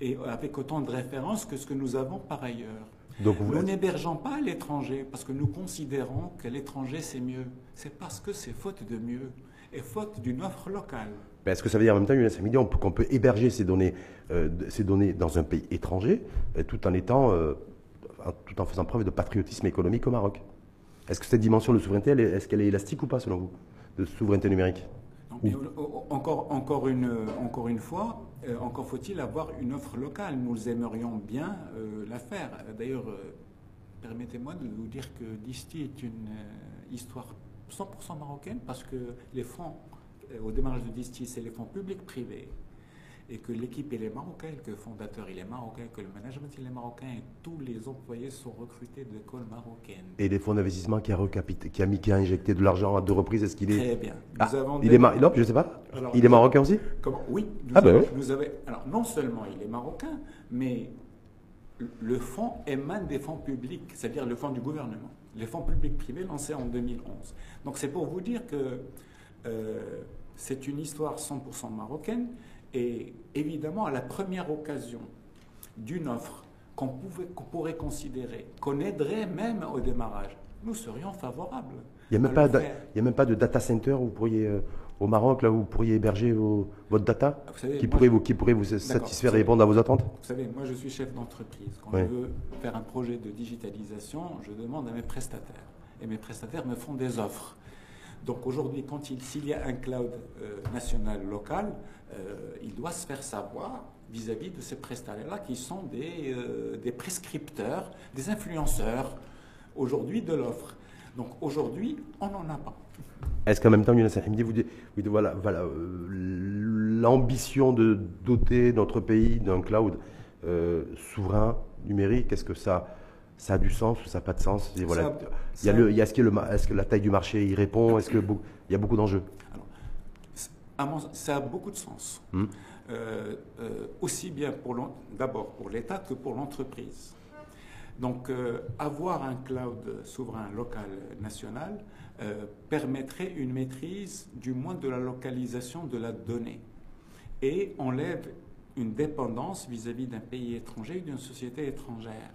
et avec autant de références que ce que nous avons par ailleurs. Donc nous n'hébergeons pas l'étranger parce que nous considérons que l'étranger c'est mieux. C'est parce que c'est faute de mieux et faute d'une offre locale. Est-ce que ça veut dire en même temps, Younes qu'on peut héberger ces données, euh, ces données dans un pays étranger euh, tout en étant, euh, tout en faisant preuve de patriotisme économique au Maroc? Est-ce que cette dimension de souveraineté, est-ce qu'elle est élastique ou pas selon vous, de souveraineté numérique? Encore, encore, une, encore une fois, euh, encore faut-il avoir une offre locale. Nous aimerions bien euh, la faire. D'ailleurs, euh, permettez-moi de vous dire que Disti est une histoire 100% marocaine parce que les fonds, au démarrage de Disti, c'est les fonds publics-privés et que l'équipe est marocaine, que le fondateur il est marocain, que le management il est marocain, et tous les employés sont recrutés d'écoles marocaines. Et les fonds d'investissement qui a, qui, a mis, qui a injecté de l'argent à deux reprises, est-ce qu'il est... Très bien. Ah, il est non, je sais pas. il est marocain aussi Comment? Oui. ah ben oui. alors non seulement il est marocain, mais le fonds émane des fonds publics, c'est-à-dire le fonds du gouvernement, les fonds publics privés lancés en 2011. Donc c'est pour vous dire que euh, c'est une histoire 100% marocaine et évidemment, à la première occasion d'une offre qu'on pourrait considérer, qu'on aiderait même au démarrage, nous serions favorables. Il n'y a, même pas a même pas de data center où vous pourriez, euh, au Maroc, là où vous pourriez héberger votre data qui, pourrait vous, qui pourrait vous satisfaire et répondre à vos attentes Vous savez, moi je suis chef d'entreprise. Quand je veux faire un projet de digitalisation, je demande à mes prestataires. Et mes prestataires me font des offres. Donc aujourd'hui, quand s'il y a un cloud euh, national local, euh, il doit se faire savoir vis-à-vis de ces prestataires-là qui sont des, euh, des, prescripteurs, des influenceurs aujourd'hui de l'offre. Donc aujourd'hui, on n'en a pas. Est-ce qu'en même temps, Younes vous dit, voilà, voilà l'ambition de doter notre pays d'un cloud souverain numérique, est-ce que ça ça a du sens ou ça n'a pas de sens? Voilà, il y a le, est-ce, que le, est-ce que la taille du marché y répond? Est-ce qu'il y a beaucoup d'enjeux? Ça a beaucoup de sens. Hmm. Euh, euh, aussi bien d'abord pour l'État que pour l'entreprise. Donc euh, avoir un cloud souverain local national permettrait une maîtrise du moins de la localisation de la donnée et enlève une dépendance vis-à-vis d'un pays étranger ou d'une société étrangère.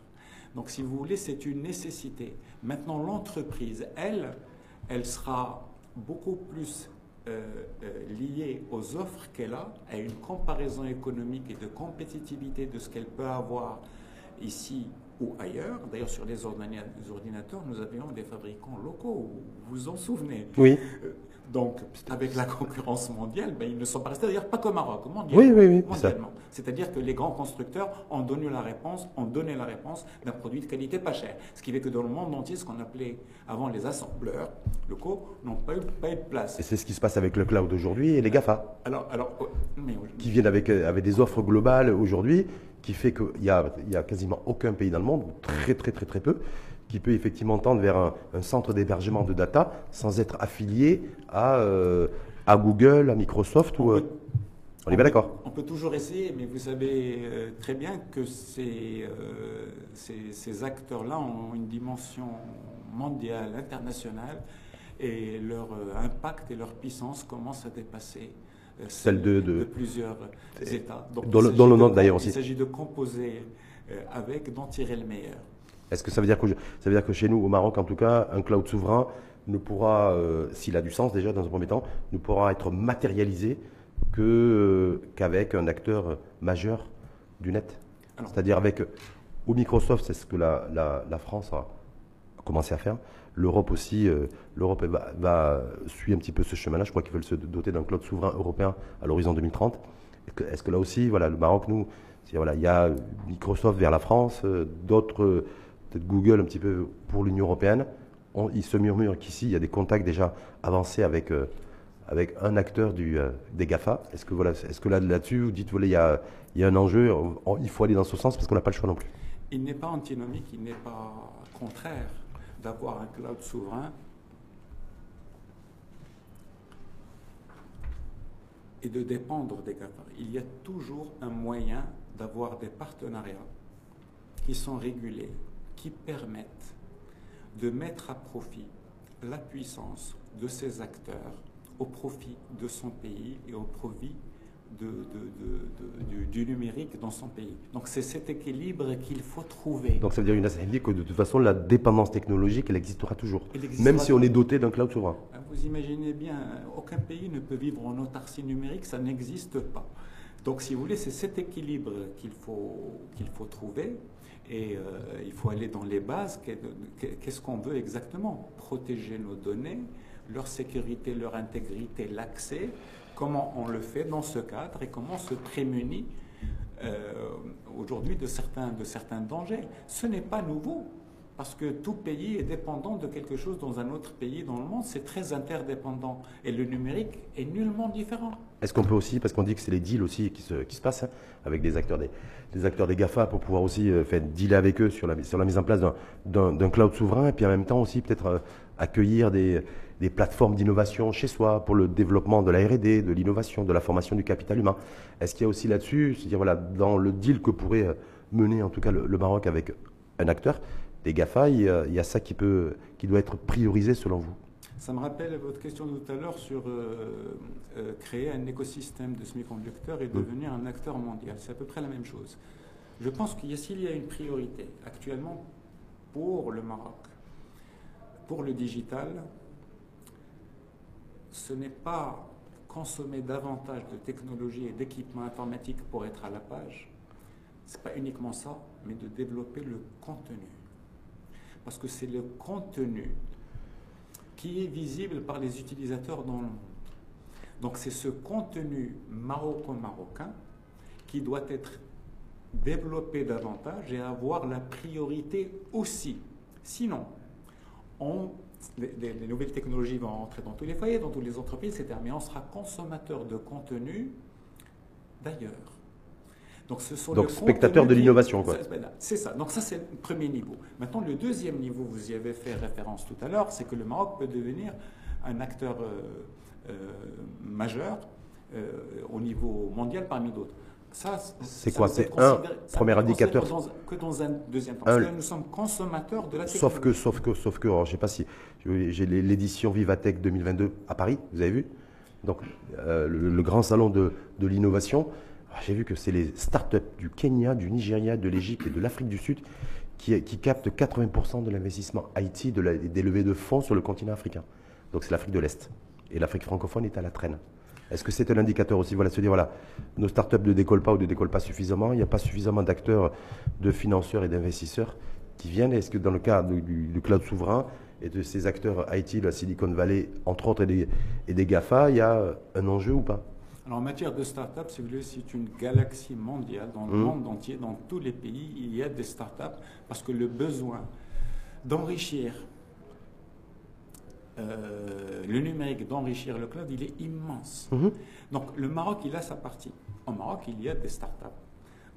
Donc, si vous voulez, c'est une nécessité. Maintenant, l'entreprise, elle, elle sera beaucoup plus euh, euh, liée aux offres qu'elle a, à une comparaison économique et de compétitivité de ce qu'elle peut avoir ici ou ailleurs. D'ailleurs, sur les ordinateurs, nous avions des fabricants locaux, vous vous en souvenez Oui. Donc, avec la concurrence mondiale, ben, ils ne sont pas restés, d'ailleurs pas qu'au Maroc, mondialement. Oui, oui, oui. C'est-à-dire que les grands constructeurs ont donné la réponse, ont donné la réponse d'un produit de qualité pas cher. Ce qui fait que dans le monde entier, ce qu'on appelait avant les assembleurs locaux n'ont pas eu, pas de place. Et c'est ce qui se passe avec le cloud aujourd'hui et les GAFA. Alors, alors, oh, qui viennent avec, euh, avec des offres globales aujourd'hui, qui fait qu'il n'y a, y a quasiment aucun pays dans le monde, très très très très peu, qui peut effectivement tendre vers un, centre d'hébergement de data sans être affilié à, euh, à Google, à Microsoft ou. Euh, on, est bien d'accord On peut toujours essayer, mais vous savez euh, très bien que ces, ces, acteurs-là ont une dimension mondiale, internationale, et leur impact et leur puissance commencent à dépasser celle de, plusieurs États. dans le, dans le d'ailleurs aussi. Il s'agit de composer avec, d'en tirer le meilleur. Est-ce que ça veut, dire que ça veut dire que chez nous, au Maroc en tout cas, un cloud souverain ne pourra, euh, s'il a du sens déjà dans un premier temps, ne pourra être matérialisé que, euh, qu'avec un acteur majeur du net C'est-à-dire avec, ou Microsoft, c'est ce que la, la, France a commencé à faire. L'Europe aussi, euh, l'Europe va, va, suivre un petit peu ce chemin-là. Je crois qu'ils veulent se doter d'un cloud souverain européen à l'horizon 2030. Est-ce que là aussi, voilà, le Maroc, nous, voilà, il y a Microsoft vers la France, d'autres peut-être Google un petit peu pour l'Union européenne. il se murmure qu'ici, il y a des contacts déjà avancés avec, euh, avec un acteur du, euh, des GAFA. Est-ce que, voilà, est-ce que là, là-dessus, vous dites, voilà, il y a, il y a un enjeu, il faut aller dans ce sens parce qu'on n'a pas le choix non plus Il n'est pas antinomique, il n'est pas contraire d'avoir un cloud souverain et de dépendre des GAFA. Il y a toujours un moyen d'avoir des partenariats qui sont régulés, qui permettent de mettre à profit la puissance de ces acteurs au profit de son pays et au profit du, numérique dans son pays. Donc c'est cet équilibre qu'il faut trouver. Donc ça veut dire une que de toute façon la dépendance technologique elle existera toujours, même si on est doté d'un cloud souverain. Ah, vous imaginez bien, aucun pays ne peut vivre en autarcie numérique, ça n'existe pas. Donc si vous voulez, c'est cet équilibre qu'il faut, qu'il faut trouver. Et euh, il faut aller dans les bases. Qu'est-ce qu'on veut exactement? Protéger nos données, leur sécurité, leur intégrité, l'accès. Comment on le fait dans ce cadre et comment on se prémunit euh, aujourd'hui de certains, de certains dangers. Ce n'est pas nouveau. Parce que tout pays est dépendant de quelque chose dans un autre pays dans le monde. C'est très interdépendant. Et le numérique est nullement différent. Est-ce qu'on peut aussi, parce qu'on dit que c'est les deals aussi qui se, qui se passent hein, avec des acteurs des, des, acteurs des GAFA pour pouvoir aussi euh, faire dealer avec eux sur la, sur la mise en place d'un cloud souverain et puis en même temps aussi peut-être euh, accueillir des, des plateformes d'innovation chez soi pour le développement de la R&D, de l'innovation, de la formation du capital humain. Est-ce qu'il y a aussi là-dessus, c'est-à-dire voilà, dans le deal que pourrait euh, mener en tout cas le Maroc avec un acteur, des GAFA, il y, a, ça qui, peut, qui doit être priorisé selon vous Ça me rappelle votre question de tout à l'heure sur euh, euh, créer un écosystème de semi-conducteurs et devenir un acteur mondial. C'est à peu près la même chose. Je pense qu'il y a, s'il y a une priorité actuellement pour le Maroc, pour le digital, ce n'est pas consommer davantage de technologies et d'équipements informatiques pour être à la page. Ce n'est pas uniquement ça, mais de développer le contenu parce que c'est le contenu qui est visible par les utilisateurs dans le monde. Donc c'est ce contenu maroco-marocain qui doit être développé davantage et avoir la priorité aussi. Sinon, les, nouvelles technologies vont entrer dans tous les foyers, dans toutes les entreprises, etc. Mais on sera consommateur de contenu d'ailleurs. Donc, ce sont Donc spectateur de l'innovation. C'est ça. Donc ça, c'est le premier niveau. Maintenant, le deuxième niveau, vous y avez fait référence tout à l'heure, c'est que le Maroc peut devenir un acteur euh, euh, majeur euh, au niveau mondial parmi d'autres. Ça, c'est quoi? C'est un premier indicateur? Que dans un deuxième temps. Parce que nous sommes consommateurs de la technologie. Sauf que, sauf que, sauf que, alors, je sais pas si j'ai l'édition Vivatech 2022 à Paris. Vous avez vu? Donc le, grand salon de, de l'innovation. Ah, j'ai vu que c'est les startups du Kenya, du Nigeria, de l'Égypte et de l'Afrique du Sud qui, captent 80% de l'investissement de des levées de fonds sur le continent africain. Donc c'est l'Afrique de l'Est. Et l'Afrique francophone est à la traîne. Est-ce que c'est un indicateur aussi? Voilà, se dire, voilà, nos startups ne décollent pas ou ne décollent pas suffisamment, il n'y a pas suffisamment d'acteurs, de financeurs et d'investisseurs qui viennent. Est-ce que dans le cas du, cloud souverain et de ces acteurs IT, la Silicon Valley, entre autres, et des, et des GAFA, il y a un enjeu ou pas? Alors en matière de start-up, c'est une galaxie mondiale, dans le mmh. monde entier, dans tous les pays, il y a des start-up parce que le besoin d'enrichir euh, le numérique, d'enrichir le cloud, il est immense. Mmh. Donc le Maroc, il a sa partie. Au Maroc, il y a des start-up.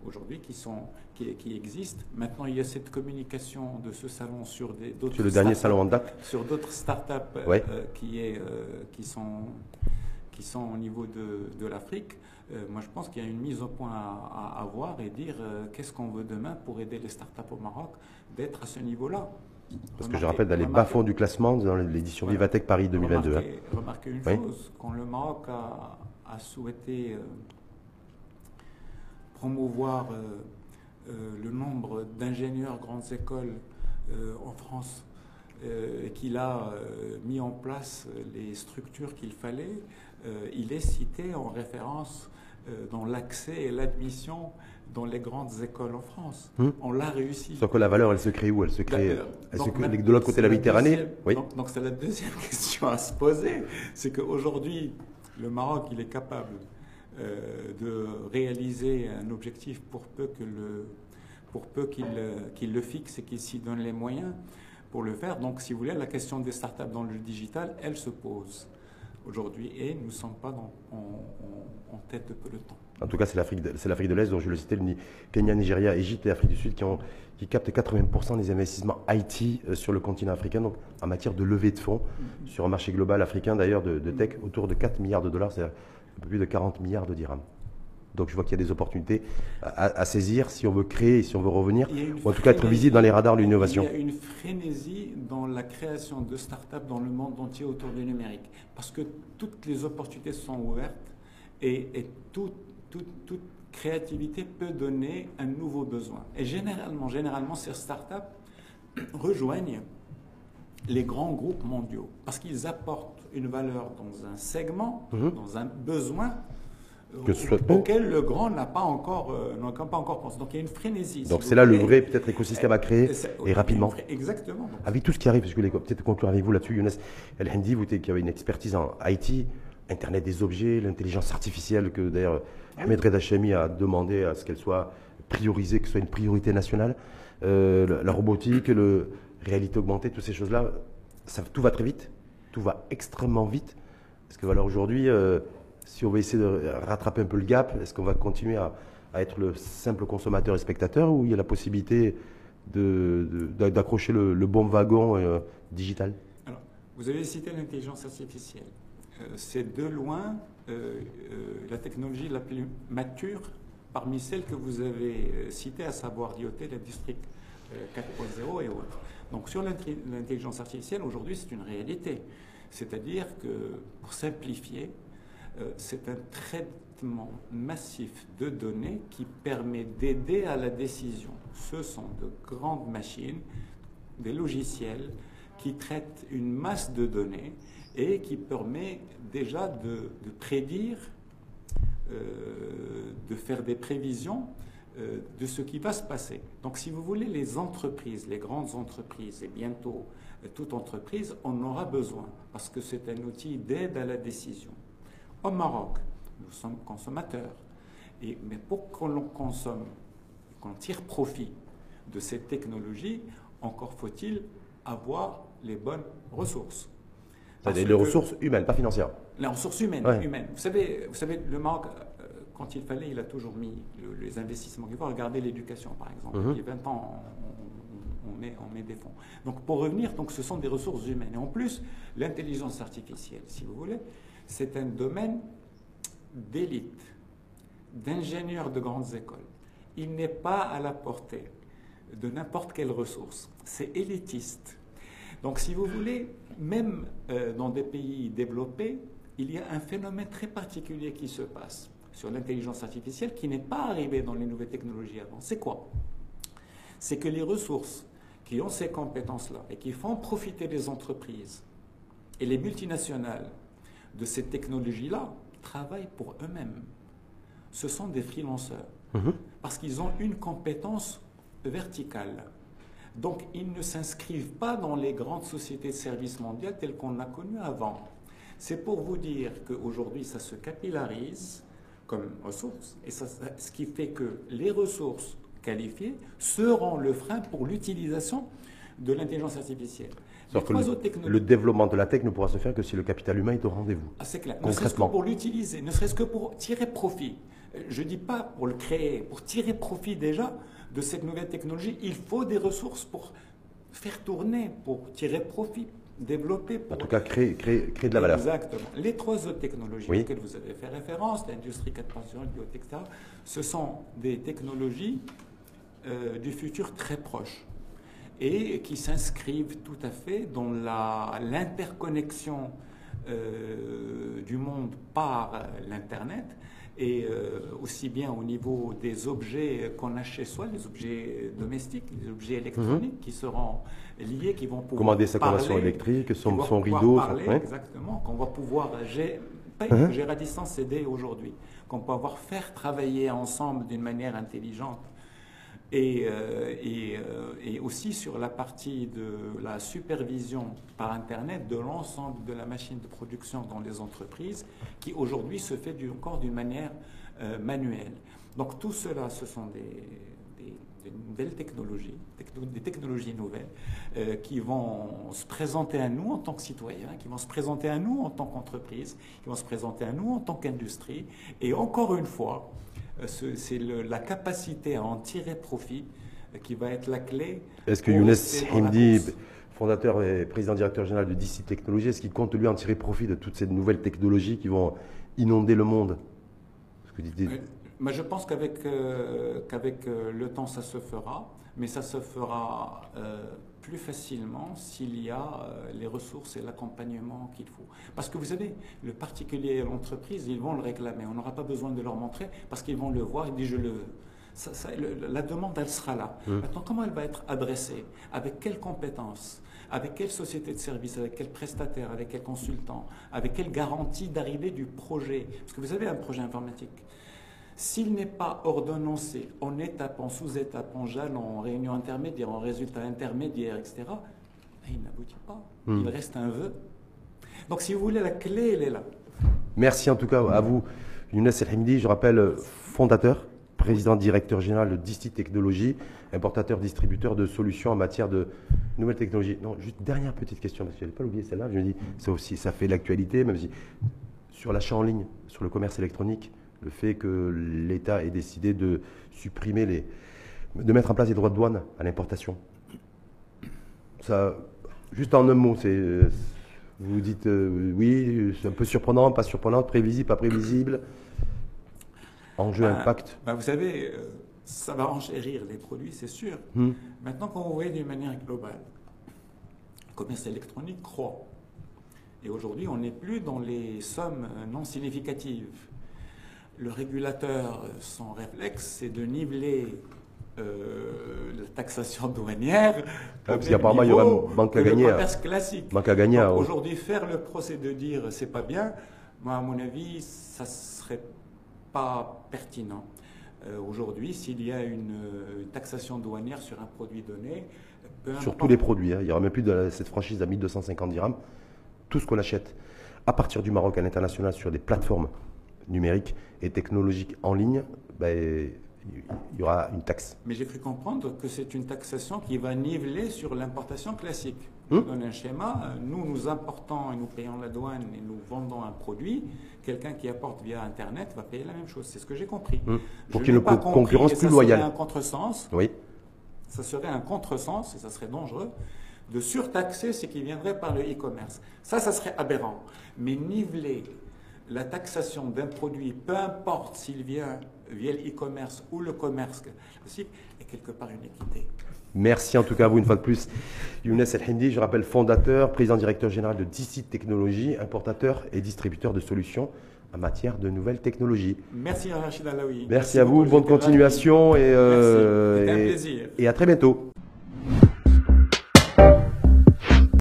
aujourd'hui qui, sont, qui, qui, existent. Maintenant, il y a cette communication de ce salon sur d'autres Sur le dernier salon en date Sur d'autres startups Ouais. euh, qui, est, euh, qui, sont, qui sont au niveau de, de l'Afrique. Euh, moi, je pense qu'il y a une mise au point à, à avoir et dire euh, qu'est-ce qu'on veut demain pour aider les startups au Maroc d'être à ce niveau-là. Parce que je rappelle, dans les remarquez- bas-fonds du classement, dans l'édition Voilà. Vivatech Paris 2022. hein. Remarquez, une Oui. chose, quand le Maroc a, a souhaité euh, promouvoir le nombre d'ingénieurs grandes écoles en France euh, qu'il a euh, mis en place les structures qu'il fallait, il est cité en référence euh, dans l'accès et l'admission dans les grandes écoles en France. Hmm. On l'a réussi. Sauf que la valeur, elle se crée où? Elle se crée, elle se crée maintenant, de l'autre côté de la Méditerranée? deuxième- Oui. Donc c'est la deuxième question à se poser, c'est qu'aujourd'hui, le Maroc, il est capable euh, de réaliser un objectif pour peu que le pour peu qu'il euh, qu'il le fixe et qu'il s'y donne les moyens pour le faire. Donc, si vous voulez, la question des startups dans le digital, elle se pose aujourd'hui et nous ne sommes pas dans- en, en- tête de peloton. En tout cas, c'est l'Afrique de, l'Est, dont je le citais, le Kenya, Nigeria, Égypte et Afrique du Sud qui, ont, qui captent 80% des investissements IT euh, sur le continent africain, donc en matière de levée de fonds, sur un marché global africain d'ailleurs de, de tech autour de 4 milliards de dollars, c'est un peu plus de 40 milliards de dirhams. Donc je vois qu'il y a des opportunités à, saisir si on veut créer, si on veut revenir, ou en tout cas être visible dans les radars de l'innovation. Il y a une frénésie dans la création de start-up dans le monde entier autour du numérique. Parce que toutes les opportunités sont ouvertes et, et tout- tout- toute créativité peut donner un nouveau besoin. Et généralement, généralement ces start-up rejoignent les grands groupes mondiaux parce qu'ils apportent une valeur dans un segment, Mhm. dans un besoin Que ce soit- auquel le grand n'a pas encore, euh, n'a pas encore pensé. Donc il y a une frénésie. si Donc c'est là le vrai peut-être écosystème à créer et rapidement. Exactement. Avec tout ce qui arrive, parce que les, peut-être conclure avec vous là-dessus, Younes El Hendi, vous qui avez une expertise en IT, Internet des objets, l'intelligence artificielle, que d'ailleurs Ahmed Reda Chemi a demandé à ce qu'elle soit priorisée, que ce soit une priorité nationale, euh, la, robotique, le réalité augmentée, toutes ces choses-là, ça, tout va très vite, tout va extrêmement vite. Est-ce que alors aujourd'hui, euh, si on va essayer de rattraper un peu le gap, est-ce qu'on va continuer à, être le simple consommateur et spectateur, ou il y a la possibilité d'accrocher le, bon wagon euh, digital? Vous avez cité l'intelligence artificielle. Euh, c'est de loin euh, la technologie la plus mature parmi celles que vous avez citées, à savoir l'IoT, la District euh, 4.0 et autres. Donc sur l'intelli- l'intelligence artificielle, aujourd'hui, c'est une réalité. C'est-à-dire que, pour simplifier, c'est un traitement massif de données qui permet d'aider à la décision. Ce sont de grandes machines, des logiciels qui traitent une masse de données et qui permet déjà de, prédire, euh, de faire des prévisions euh, de ce qui va se passer. Donc si vous voulez, les entreprises, les grandes entreprises et bientôt euh, toute entreprise en aura besoin parce que c'est un outil d'aide à la décision. Au Maroc, nous sommes consommateurs. Et, mais pour qu'on l'on consomme, qu'on tire profit de cette technologie, encore faut-il avoir les bonnes ressources. C'est-à-dire les que- ressources humaines, pas financières. les ressources humaines, Ouais. humaines. Vous savez, vous savez, le Maroc, euh, quand il fallait, il a toujours mis le- les investissements qu'il faut. Regardez l'éducation, par exemple. Mhm. Depuis 20 ans, on, on- on met, on met des fonds. Donc, pour revenir, donc, ce sont des ressources humaines. Et en plus, l'intelligence artificielle, si vous voulez, c'est un domaine d'élite, d'ingénieurs de grandes écoles. Il n'est pas à la portée de n'importe quelle ressource. C'est élitiste. Donc, si vous voulez, même euh, dans des pays développés, il y a un phénomène très particulier qui se passe sur l'intelligence artificielle qui n'est pas arrivé dans les nouvelles technologies avant. C'est quoi? C'est que les ressources qui ont ces compétences-là et qui font profiter les entreprises et les multinationales de ces technologies-là travaillent pour eux-mêmes. Ce sont des freelanceurs Mhm. parce qu'ils ont une compétence verticale. Donc, ils ne s'inscrivent pas dans les grandes sociétés de services mondiales telles qu'on a connues avant. C'est pour vous dire qu'aujourd'hui, ça se capillarise comme ressource, et ça- ce qui fait que les ressources qualifiées seront le frein pour l'utilisation de l'intelligence artificielle. Le, développement de la tech ne pourra se faire que si le capital humain est au rendez-vous. Ah, c'est clair. Ne serait-ce que pour l'utiliser, ne serait-ce que pour tirer profit. Je ne dis pas pour le créer, pour tirer profit déjà de cette nouvelle technologie, il faut des ressources pour faire tourner, pour tirer profit, développer. En tout cas, créer, créer, créer de la valeur. Exactement. Les trois autres technologies auxquelles vous avez fait référence, l'industrie 4.0, le biotech, etc., ce sont des technologies euh, du futur très proche et qui s'inscrivent tout à fait dans l'interconnexion euh, du monde par l'Internet et euh, aussi bien au niveau des objets qu'on a chez soi, les objets domestiques, les objets électroniques mhm. qui seront liés, qui vont pouvoir commander sa conversion électrique, son, son rideau, parler, exactement, qu'on va pouvoir gérer, mhm. gérer à distance, c'est aujourd'hui, qu'on peut avoir faire travailler ensemble d'une manière intelligente et, euh, euh, et, aussi sur la partie de la supervision par Internet de l'ensemble de la machine de production dans les entreprises, qui aujourd'hui se fait encore d'une manière euh, manuelle. Donc tout cela, ce sont des, nouvelles technologies, des technologies nouvelles, qui vont se présenter à nous en tant que citoyens, qui vont se présenter à nous en tant qu'entreprise, qui vont se présenter à nous en tant qu'industrie. Et encore une fois, c'est la capacité à en tirer profit euh, qui va être la clé. Est-ce que Younes Himdi, fondateur et président directeur général de DC Technologies, est-ce qu'il compte lui en tirer profit de toutes ces nouvelles technologies qui vont inonder le monde? Mais je pense qu'avec euh, le temps, ça se fera, mais ça se fera plus facilement s'il y a euh, les ressources et l'accompagnement qu'il faut. Parce que vous savez, le particulier et l'entreprise, ils vont le réclamer. On n'aura pas besoin de leur montrer parce qu'ils vont le voir, ils disent je le veux. la demande, elle sera là. Mmh. Maintenant, comment elle va être adressée? Avec quelles compétences? Avec quelle société de service? Avec quel prestataire? Avec quel consultant? Avec quelle garantie d'arrivée du projet? Parce que vous avez un projet informatique. S'il n'est pas ordonnancé en étape, en sous-étape, en jalon, en réunion intermédiaire, en résultat intermédiaire, etc., ben, il n'aboutit pas. Hmm. Il reste un vœu. Donc si vous voulez, la clé, elle est là. Merci en tout cas à vous, Younes El je rappelle, fondateur, président directeur général de Disti Technologies, importateur, distributeur de solutions en matière de nouvelles technologies. Non, juste dernière petite question, parce que je n'avais pas oublié celle-là. Je me dis, ça aussi, ça fait l'actualité, même si sur l'achat en ligne, sur le commerce électronique, le fait que l'État ait décidé de supprimer les, de mettre en place des droits de douane à l'importation. Ça, juste en un mot, c'est, vous dites euh, oui, c'est un peu surprenant, pas surprenant, prévisible, pas prévisible. Enjeu, bah, impact. Bah, vous savez, euh, ça va enchérir les produits, c'est sûr. Hmm. Maintenant, quand vous voyez d'une manière globale, le commerce électronique croît. Et aujourd'hui, on n'est plus dans les sommes non significatives le régulateur, son réflexe, c'est de niveler euh, la taxation douanière. Ah, parce qu'apparemment, il y aura une banque à gagner. classique. Banque à gagner. Aujourd'hui, faire le procès de dire c'est pas bien, moi, à mon avis, ça serait pas pertinent. Euh, aujourd'hui, s'il y a une, taxation douanière sur un produit donné, sur tous les produits, hein. il n'y aura même plus de cette franchise à 1250 dirhams. Tout ce qu'on achète à partir du Maroc à l'international sur des plateformes numérique et technologique en ligne, ben, il y aura une taxe. Mais j'ai cru comprendre que c'est une taxation qui va niveler sur l'importation classique. Hum? On donne un schéma, nous nous importons et nous payons la douane et nous vendons un produit, quelqu'un qui apporte via Internet va payer la même chose. C'est ce que j'ai compris. Hum? Pour qu'il y ait une concurrence plus loyale. Ça serait un contresens. Oui. Ça serait un contresens et ça serait dangereux de surtaxer ce qui viendrait par le e-commerce. Ça, ça serait aberrant. Mais niveler la taxation d'un produit, peu importe s'il vient via l'e-commerce ou le commerce classique, est quelque part une équité. Merci en tout cas à vous une fois de plus. Younes El Hindi, je rappelle fondateur, président directeur général de DC Technologies, importateur et distributeur de solutions en matière de nouvelles technologies. Merci Rachid Alaoui. Merci, à vous, bonne continuation et, euh, et, et à très bientôt.